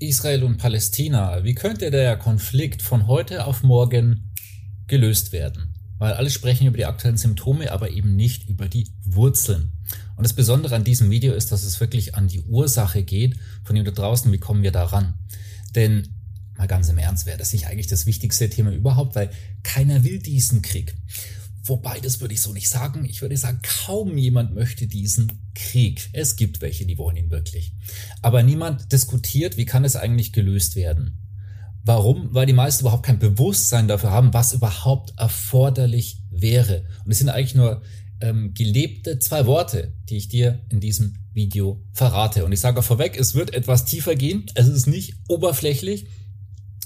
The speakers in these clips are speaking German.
Israel und Palästina, wie könnte der Konflikt von heute auf morgen gelöst werden? Weil alle sprechen über die aktuellen Symptome, aber eben nicht über die Wurzeln. Und das Besondere an diesem Video ist, dass es wirklich an die Ursache geht, von dem da draußen, wie kommen wir da ran? Denn mal ganz im Ernst, wäre das nicht eigentlich das wichtigste Thema überhaupt, weil keiner will diesen Krieg. Wobei, das würde ich so nicht sagen. Ich würde sagen, kaum jemand möchte diesen Krieg. Es gibt welche, die wollen ihn wirklich. Aber niemand diskutiert, wie kann es eigentlich gelöst werden. Warum? Weil die meisten überhaupt kein Bewusstsein dafür haben, was überhaupt erforderlich wäre. Und es sind eigentlich nur ähm, gelebte zwei Worte, die ich dir in diesem Video verrate. Und ich sage vorweg, es wird etwas tiefer gehen. Es ist nicht oberflächlich.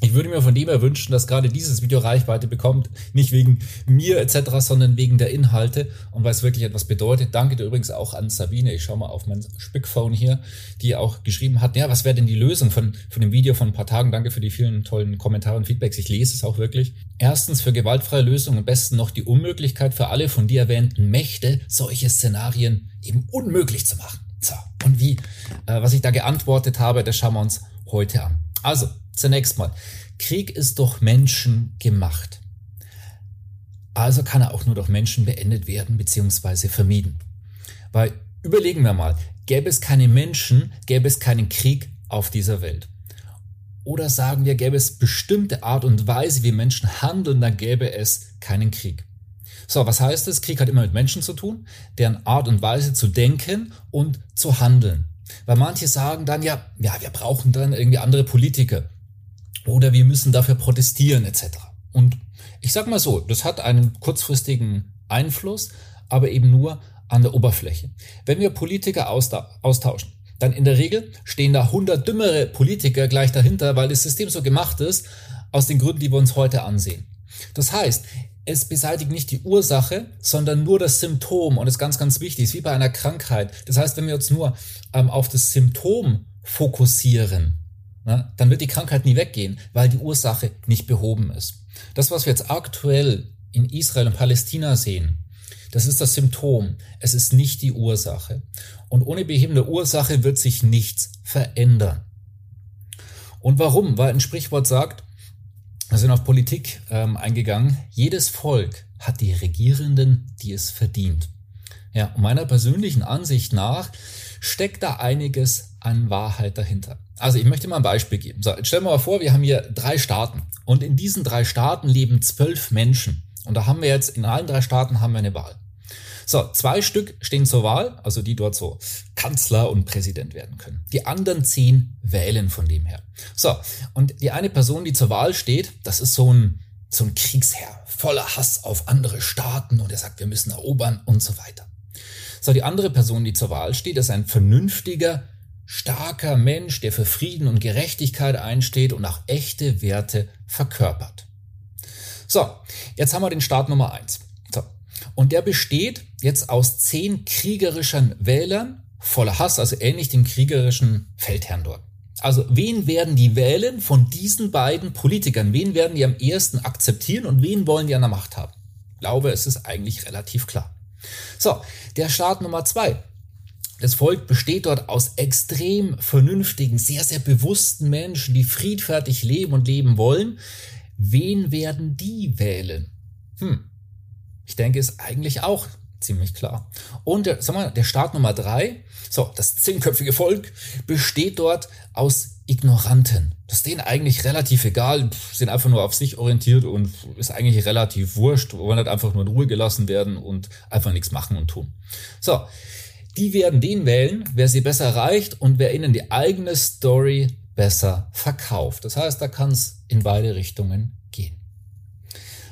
Ich würde mir von dem her wünschen, dass gerade dieses Video Reichweite bekommt, nicht wegen mir etc., sondern wegen der Inhalte und weil es wirklich etwas bedeutet. Danke dir übrigens auch an Sabine, ich schaue mal auf mein Spickphone hier, die auch geschrieben hat, ja, was wäre denn die Lösung von, von dem Video von ein paar Tagen? Danke für die vielen tollen Kommentare und Feedbacks, ich lese es auch wirklich. Erstens für gewaltfreie Lösungen am besten noch die Unmöglichkeit für alle von dir erwähnten Mächte, solche Szenarien eben unmöglich zu machen. So, und wie, äh, was ich da geantwortet habe, das schauen wir uns heute an. Also, Zunächst mal, Krieg ist durch Menschen gemacht. Also kann er auch nur durch Menschen beendet werden bzw. vermieden. Weil überlegen wir mal, gäbe es keine Menschen, gäbe es keinen Krieg auf dieser Welt. Oder sagen wir, gäbe es bestimmte Art und Weise, wie Menschen handeln, dann gäbe es keinen Krieg. So, was heißt das? Krieg hat immer mit Menschen zu tun, deren Art und Weise zu denken und zu handeln. Weil manche sagen dann, ja, ja, wir brauchen dann irgendwie andere Politiker oder wir müssen dafür protestieren etc. Und ich sag mal so, das hat einen kurzfristigen Einfluss, aber eben nur an der Oberfläche. Wenn wir Politiker austauschen, dann in der Regel stehen da hundert dümmere Politiker gleich dahinter, weil das System so gemacht ist, aus den Gründen, die wir uns heute ansehen. Das heißt, es beseitigt nicht die Ursache, sondern nur das Symptom. Und das ist ganz, ganz wichtig, ist wie bei einer Krankheit. Das heißt, wenn wir uns nur ähm, auf das Symptom fokussieren, na, dann wird die Krankheit nie weggehen, weil die Ursache nicht behoben ist. Das, was wir jetzt aktuell in Israel und Palästina sehen, das ist das Symptom. Es ist nicht die Ursache. Und ohne Beheben der Ursache wird sich nichts verändern. Und warum? Weil ein Sprichwort sagt, wir sind auf Politik ähm, eingegangen, jedes Volk hat die Regierenden, die es verdient. Ja, meiner persönlichen Ansicht nach steckt da einiges an Wahrheit dahinter. Also ich möchte mal ein Beispiel geben. So, jetzt stellen wir mal vor, wir haben hier drei Staaten und in diesen drei Staaten leben zwölf Menschen. Und da haben wir jetzt, in allen drei Staaten haben wir eine Wahl. So, zwei Stück stehen zur Wahl, also die dort so Kanzler und Präsident werden können. Die anderen zehn wählen von dem her. So, und die eine Person, die zur Wahl steht, das ist so ein, so ein Kriegsherr, voller Hass auf andere Staaten und er sagt, wir müssen erobern und so weiter. So, die andere Person, die zur Wahl steht, ist ein vernünftiger, starker Mensch, der für Frieden und Gerechtigkeit einsteht und auch echte Werte verkörpert. So, jetzt haben wir den Staat Nummer eins. So. Und der besteht jetzt aus zehn kriegerischen Wählern voller Hass, also ähnlich dem kriegerischen Feldherrn dort. Also wen werden die wählen von diesen beiden Politikern? Wen werden die am ehesten akzeptieren und wen wollen die an der Macht haben? Ich glaube, es ist eigentlich relativ klar. So, der Staat Nummer zwei. Das Volk besteht dort aus extrem vernünftigen, sehr, sehr bewussten Menschen, die friedfertig leben und leben wollen. Wen werden die wählen? Hm, ich denke, ist eigentlich auch ziemlich klar. Und der, sag mal, der Staat Nummer drei, so, das zehnköpfige Volk besteht dort aus Ignoranten. Das ist denen eigentlich relativ egal, sind einfach nur auf sich orientiert und ist eigentlich relativ wurscht, wollen halt einfach nur in Ruhe gelassen werden und einfach nichts machen und tun. So, die werden den wählen, wer sie besser erreicht und wer ihnen die eigene Story besser verkauft. Das heißt, da kann es in beide Richtungen gehen.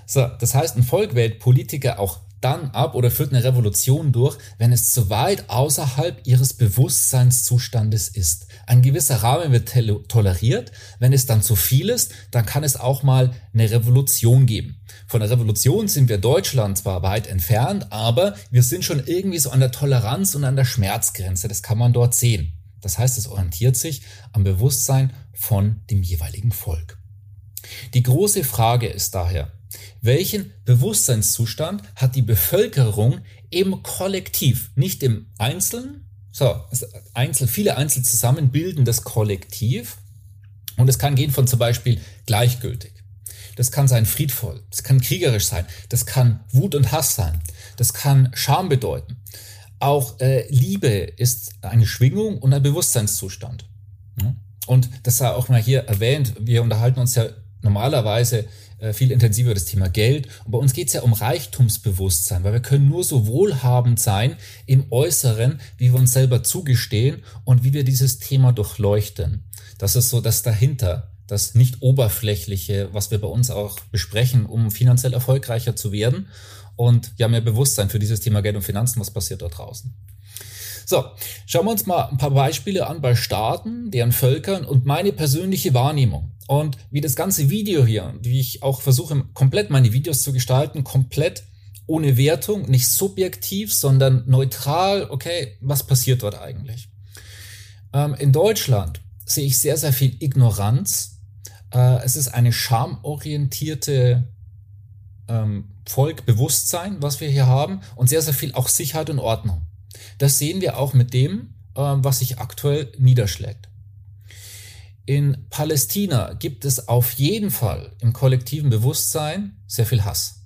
So, das heißt, ein Volk wählt Politiker auch dann ab oder führt eine Revolution durch, wenn es zu weit außerhalb ihres Bewusstseinszustandes ist. Ein gewisser Rahmen wird toleriert. Wenn es dann zu viel ist, dann kann es auch mal eine Revolution geben. Von der Revolution sind wir Deutschland zwar weit entfernt, aber wir sind schon irgendwie so an der Toleranz und an der Schmerzgrenze. Das kann man dort sehen. Das heißt, es orientiert sich am Bewusstsein von dem jeweiligen Volk. Die große Frage ist daher, welchen Bewusstseinszustand hat die Bevölkerung im Kollektiv, nicht im Einzelnen? So, Einzel, viele Einzel zusammen bilden das Kollektiv. Und es kann gehen von zum Beispiel gleichgültig. Das kann sein friedvoll, das kann kriegerisch sein, das kann Wut und Hass sein, das kann Scham bedeuten. Auch äh, Liebe ist eine Schwingung und ein Bewusstseinszustand. Und das sei auch mal hier erwähnt, wir unterhalten uns ja normalerweise viel intensiver das Thema Geld. Und bei uns geht es ja um Reichtumsbewusstsein, weil wir können nur so wohlhabend sein im Äußeren, wie wir uns selber zugestehen und wie wir dieses Thema durchleuchten. Das ist so das dahinter, das nicht oberflächliche, was wir bei uns auch besprechen, um finanziell erfolgreicher zu werden und ja mehr Bewusstsein für dieses Thema Geld und Finanzen, was passiert dort draußen. So, schauen wir uns mal ein paar Beispiele an bei Staaten, deren Völkern und meine persönliche Wahrnehmung. Und wie das ganze Video hier, wie ich auch versuche, komplett meine Videos zu gestalten, komplett ohne Wertung, nicht subjektiv, sondern neutral, okay, was passiert dort eigentlich? Ähm, in Deutschland sehe ich sehr, sehr viel Ignoranz. Äh, es ist eine schamorientierte ähm, Volk, was wir hier haben und sehr, sehr viel auch Sicherheit und Ordnung. Das sehen wir auch mit dem, äh, was sich aktuell niederschlägt. In Palästina gibt es auf jeden Fall im kollektiven Bewusstsein sehr viel Hass.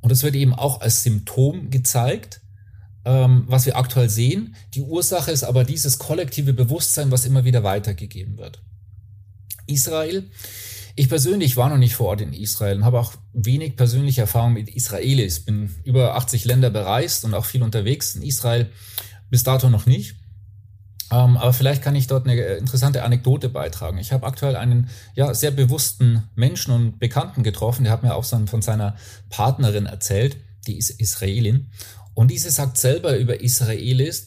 Und das wird eben auch als Symptom gezeigt, ähm, was wir aktuell sehen. Die Ursache ist aber dieses kollektive Bewusstsein, was immer wieder weitergegeben wird. Israel. Ich persönlich war noch nicht vor Ort in Israel und habe auch wenig persönliche Erfahrung mit Israelis. Bin über 80 Länder bereist und auch viel unterwegs. In Israel bis dato noch nicht. Ähm, aber vielleicht kann ich dort eine interessante Anekdote beitragen. Ich habe aktuell einen ja, sehr bewussten Menschen und Bekannten getroffen, der hat mir auch so von seiner Partnerin erzählt, die ist Israelin. Und diese sagt selber über Israelis,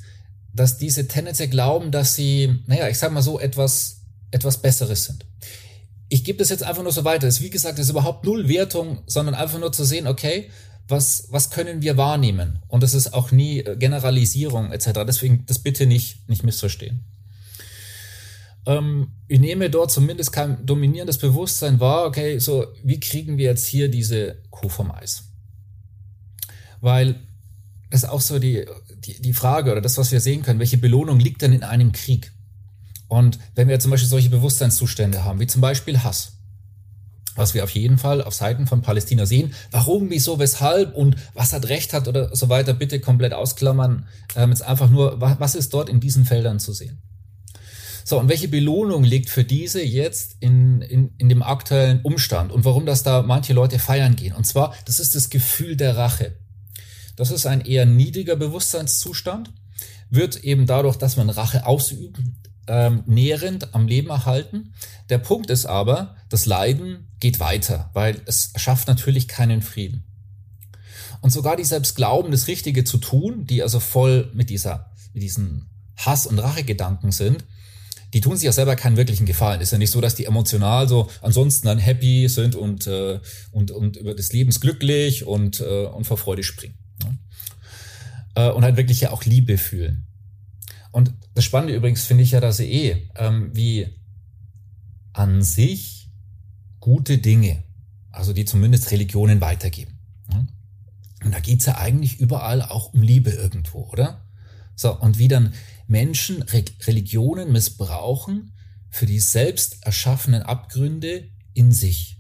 dass diese tendenziell glauben, dass sie, naja, ich sag mal so, etwas, etwas Besseres sind. Ich gebe das jetzt einfach nur so weiter. Es ist, wie gesagt, es ist überhaupt null Wertung, sondern einfach nur zu sehen, okay, was, was können wir wahrnehmen? Und das ist auch nie äh, Generalisierung etc. Deswegen das bitte nicht, nicht missverstehen. Ähm, ich nehme dort zumindest kein dominierendes Bewusstsein wahr, okay, so wie kriegen wir jetzt hier diese Kuh vom Eis? Weil das ist auch so die, die, die Frage oder das, was wir sehen können, welche Belohnung liegt denn in einem Krieg? Und wenn wir zum Beispiel solche Bewusstseinszustände haben, wie zum Beispiel Hass, was wir auf jeden Fall auf Seiten von Palästina sehen. Warum, wieso, weshalb und was hat Recht hat oder so weiter, bitte komplett ausklammern. Ähm, jetzt einfach nur, was ist dort in diesen Feldern zu sehen? So, und welche Belohnung liegt für diese jetzt in, in, in dem aktuellen Umstand und warum das da manche Leute feiern gehen? Und zwar, das ist das Gefühl der Rache. Das ist ein eher niedriger Bewusstseinszustand, wird eben dadurch, dass man Rache ausübt, ähm, nährend am Leben erhalten. Der Punkt ist aber, das Leiden geht weiter, weil es schafft natürlich keinen Frieden. Und sogar die selbst glauben, das Richtige zu tun, die also voll mit dieser, mit diesen Hass- und Rachegedanken sind, die tun sich ja selber keinen wirklichen Gefallen. Ist ja nicht so, dass die emotional so ansonsten dann happy sind und, äh, und, und über des Lebens glücklich und, äh, und vor Freude springen. Ne? Äh, und halt wirklich ja auch Liebe fühlen. Und das Spannende übrigens finde ich ja, dass sie eh, ähm, wie an sich gute Dinge, also die zumindest Religionen weitergeben. Und da geht's ja eigentlich überall auch um Liebe irgendwo, oder? So, und wie dann Menschen Re Religionen missbrauchen für die selbst erschaffenen Abgründe in sich.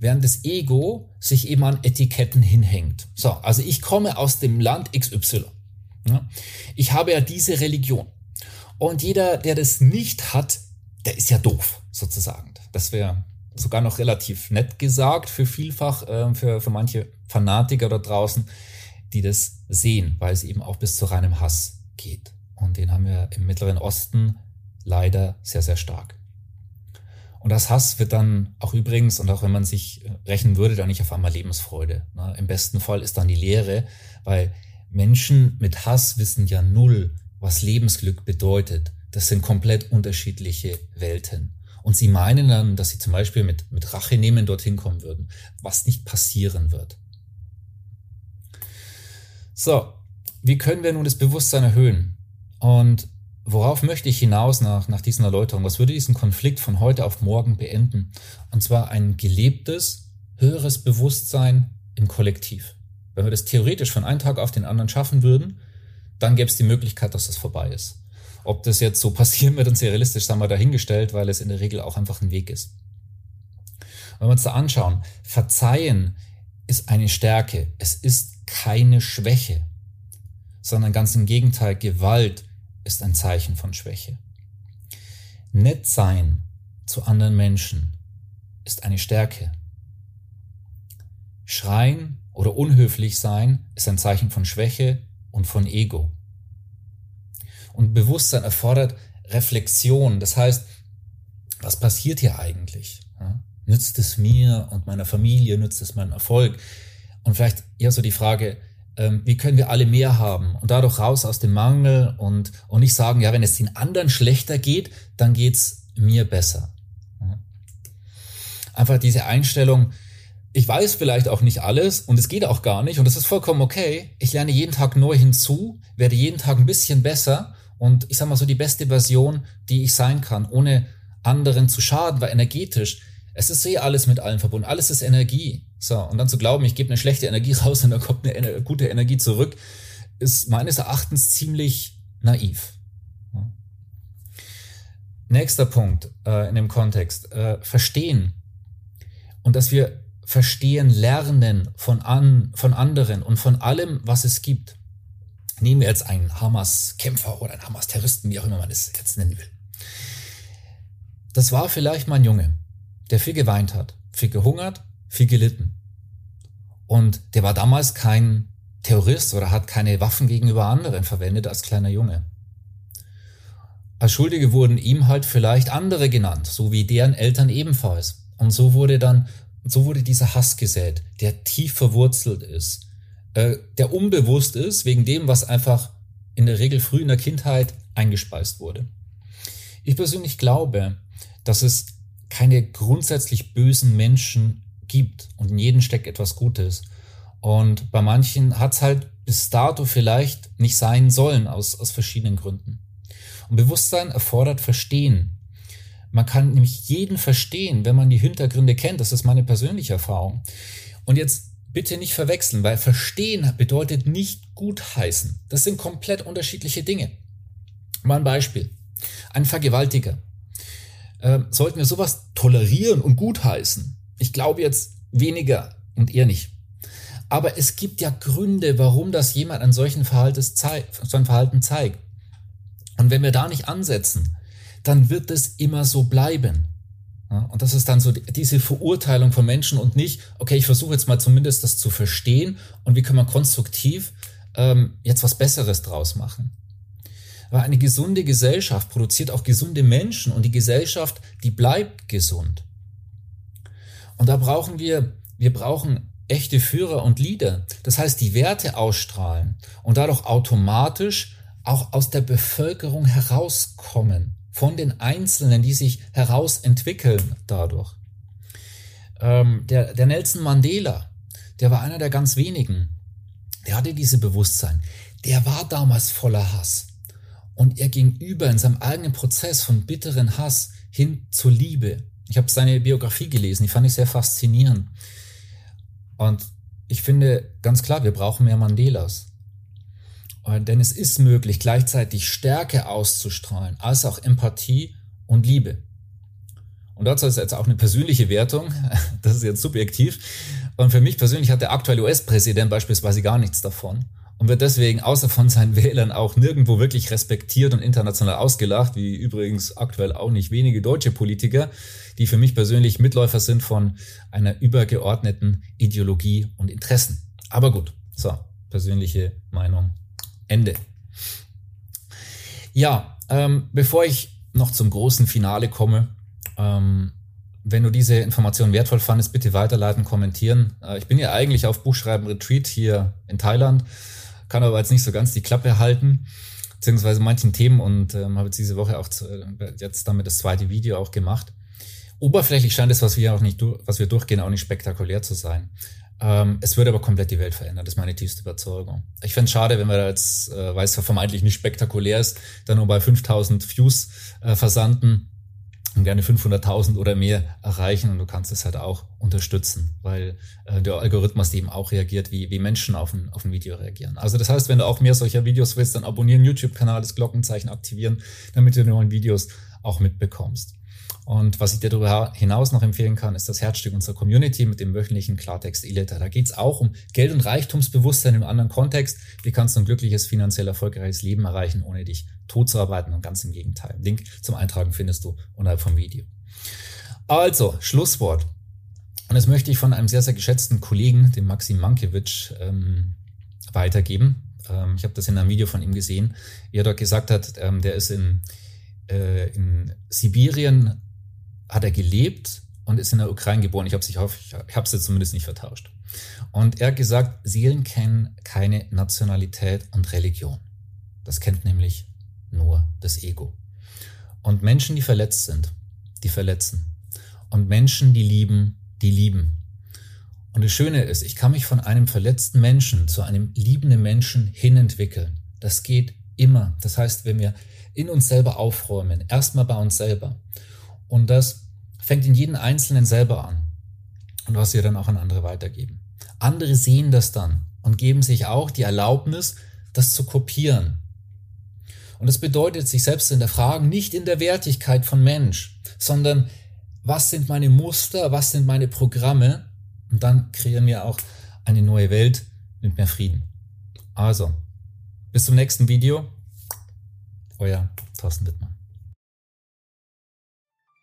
Während das Ego sich eben an Etiketten hinhängt. So, also ich komme aus dem Land XY. Ich habe ja diese Religion. Und jeder, der das nicht hat, der ist ja doof, sozusagen. Das wäre sogar noch relativ nett gesagt für vielfach, äh, für, für manche Fanatiker da draußen, die das sehen, weil es eben auch bis zu reinem Hass geht. Und den haben wir im Mittleren Osten leider sehr, sehr stark. Und das Hass wird dann auch übrigens, und auch wenn man sich rechnen würde, dann nicht auf einmal Lebensfreude. Ne? Im besten Fall ist dann die Leere, weil Menschen mit Hass wissen ja null, was Lebensglück bedeutet. Das sind komplett unterschiedliche Welten. Und sie meinen dann, dass sie zum Beispiel mit, mit Rache nehmen dorthin kommen würden, was nicht passieren wird. So, wie können wir nun das Bewusstsein erhöhen? Und worauf möchte ich hinaus nach, nach diesen Erläuterungen? Was würde diesen Konflikt von heute auf morgen beenden? Und zwar ein gelebtes, höheres Bewusstsein im Kollektiv. Wenn wir das theoretisch von einem Tag auf den anderen schaffen würden, dann gäbe es die Möglichkeit, dass das vorbei ist. Ob das jetzt so passieren wird und realistisch, sagen wir dahingestellt, weil es in der Regel auch einfach ein Weg ist. Wenn wir uns da anschauen, Verzeihen ist eine Stärke. Es ist keine Schwäche, sondern ganz im Gegenteil, Gewalt ist ein Zeichen von Schwäche. Nett sein zu anderen Menschen ist eine Stärke. Schreien oder unhöflich sein ist ein Zeichen von Schwäche und von Ego. Und Bewusstsein erfordert Reflexion. Das heißt, was passiert hier eigentlich? Nützt es mir und meiner Familie? Nützt es meinem Erfolg? Und vielleicht eher so die Frage, ähm, wie können wir alle mehr haben und dadurch raus aus dem Mangel und, und nicht sagen, ja, wenn es den anderen schlechter geht, dann geht's mir besser. Einfach diese Einstellung, ich weiß vielleicht auch nicht alles und es geht auch gar nicht und es ist vollkommen okay. Ich lerne jeden Tag neu hinzu, werde jeden Tag ein bisschen besser und ich sag mal so die beste Version, die ich sein kann, ohne anderen zu schaden, weil energetisch, es ist eh alles mit allem verbunden, alles ist Energie. So, und dann zu glauben, ich gebe eine schlechte Energie raus und dann kommt eine gute Energie zurück, ist meines Erachtens ziemlich naiv. Nächster Punkt äh, in dem Kontext, äh, verstehen. Und dass wir verstehen, lernen von, an, von anderen und von allem, was es gibt. Nehmen wir jetzt einen Hamas-Kämpfer oder einen Hamas-Terroristen, wie auch immer man es jetzt nennen will. Das war vielleicht mal ein Junge, der viel geweint hat, viel gehungert, viel gelitten. Und der war damals kein Terrorist oder hat keine Waffen gegenüber anderen verwendet als kleiner Junge. Als Schuldige wurden ihm halt vielleicht andere genannt, so wie deren Eltern ebenfalls. Und so wurde dann, so wurde dieser Hass gesät, der tief verwurzelt ist, äh, der unbewusst ist, wegen dem, was einfach in der Regel früh in der Kindheit eingespeist wurde. Ich persönlich glaube, dass es keine grundsätzlich bösen Menschen gibt und in jedem steckt etwas Gutes. Und bei manchen hat es halt bis dato vielleicht nicht sein sollen, aus, aus verschiedenen Gründen. Und Bewusstsein erfordert Verstehen. Man kann nämlich jeden verstehen, wenn man die Hintergründe kennt. Das ist meine persönliche Erfahrung. Und jetzt bitte nicht verwechseln, weil verstehen bedeutet nicht gutheißen. Das sind komplett unterschiedliche Dinge. Mal ein Beispiel. Ein Vergewaltiger. Äh, sollten wir sowas tolerieren und gutheißen? Ich glaube jetzt weniger und eher nicht. Aber es gibt ja Gründe, warum das jemand an solchen Verhalten zeigt. Und wenn wir da nicht ansetzen, dann wird es immer so bleiben. Ja, und das ist dann so diese Verurteilung von Menschen und nicht, okay, ich versuche jetzt mal zumindest das zu verstehen und wie kann man konstruktiv ähm, jetzt was Besseres draus machen. Weil eine gesunde Gesellschaft produziert auch gesunde Menschen und die Gesellschaft, die bleibt gesund. Und da brauchen wir, wir brauchen echte Führer und Leader. Das heißt, die Werte ausstrahlen und dadurch automatisch auch aus der Bevölkerung herauskommen von den Einzelnen, die sich herausentwickeln dadurch. Ähm, der, der Nelson Mandela, der war einer der ganz wenigen, der hatte diese Bewusstsein. Der war damals voller Hass. Und er ging über in seinem eigenen Prozess von bitteren Hass hin zur Liebe. Ich habe seine Biografie gelesen, die fand ich sehr faszinierend. Und ich finde ganz klar, wir brauchen mehr Mandelas. Denn es ist möglich, gleichzeitig Stärke auszustrahlen, als auch Empathie und Liebe. Und dazu ist jetzt auch eine persönliche Wertung, das ist jetzt subjektiv. Und für mich persönlich hat der aktuelle US-Präsident beispielsweise gar nichts davon und wird deswegen außer von seinen Wählern auch nirgendwo wirklich respektiert und international ausgelacht, wie übrigens aktuell auch nicht wenige deutsche Politiker, die für mich persönlich Mitläufer sind von einer übergeordneten Ideologie und Interessen. Aber gut, so, persönliche Meinung Ende. Ja, ähm, bevor ich noch zum großen Finale komme, ähm, wenn du diese Information wertvoll fandest, bitte weiterleiten, kommentieren. Äh, ich bin ja eigentlich auf Buchschreiben Retreat hier in Thailand, kann aber jetzt nicht so ganz die Klappe halten, beziehungsweise manchen Themen und ähm, habe jetzt diese Woche auch zu, äh, jetzt damit das zweite Video auch gemacht. Oberflächlich scheint es, was wir auch nicht, was wir durchgehen, auch nicht spektakulär zu sein. Ähm, es würde aber komplett die Welt verändern, das ist meine tiefste Überzeugung. Ich fände es schade, wenn wir da jetzt, äh, weil es vermeintlich nicht spektakulär ist, dann nur bei 5000 Views äh, versanden und gerne 500.000 oder mehr erreichen und du kannst es halt auch unterstützen, weil äh, der Algorithmus eben auch reagiert, wie, wie Menschen auf ein, auf ein Video reagieren. Also das heißt, wenn du auch mehr solcher Videos willst, dann abonnieren YouTube-Kanal, das Glockenzeichen aktivieren, damit du neuen Videos auch mitbekommst. Und was ich dir darüber hinaus noch empfehlen kann, ist das Herzstück unserer Community mit dem wöchentlichen Klartext E-Letter. Da geht es auch um Geld- und Reichtumsbewusstsein im anderen Kontext. Wie kannst du ein glückliches, finanziell erfolgreiches Leben erreichen, ohne dich tot zu arbeiten? Und ganz im Gegenteil. Link zum Eintragen findest du unterhalb vom Video. Also, Schlusswort. Und das möchte ich von einem sehr, sehr geschätzten Kollegen, dem Maxim Mankiewicz, ähm, weitergeben. Ähm, ich habe das in einem Video von ihm gesehen, wie er dort gesagt hat, ähm, der ist in, äh, in Sibirien hat er gelebt und ist in der Ukraine geboren. Ich habe es jetzt zumindest nicht vertauscht. Und er hat gesagt, Seelen kennen keine Nationalität und Religion. Das kennt nämlich nur das Ego. Und Menschen, die verletzt sind, die verletzen. Und Menschen, die lieben, die lieben. Und das Schöne ist, ich kann mich von einem verletzten Menschen zu einem liebenden Menschen hin entwickeln. Das geht immer. Das heißt, wenn wir in uns selber aufräumen, erstmal bei uns selber und das fängt in jedem Einzelnen selber an. Und was wir dann auch an andere weitergeben. Andere sehen das dann und geben sich auch die Erlaubnis, das zu kopieren. Und das bedeutet, sich selbst in der Frage, nicht in der Wertigkeit von Mensch, sondern was sind meine Muster, was sind meine Programme? Und dann kreieren wir auch eine neue Welt mit mehr Frieden. Also, bis zum nächsten Video. Euer Thorsten Wittmann.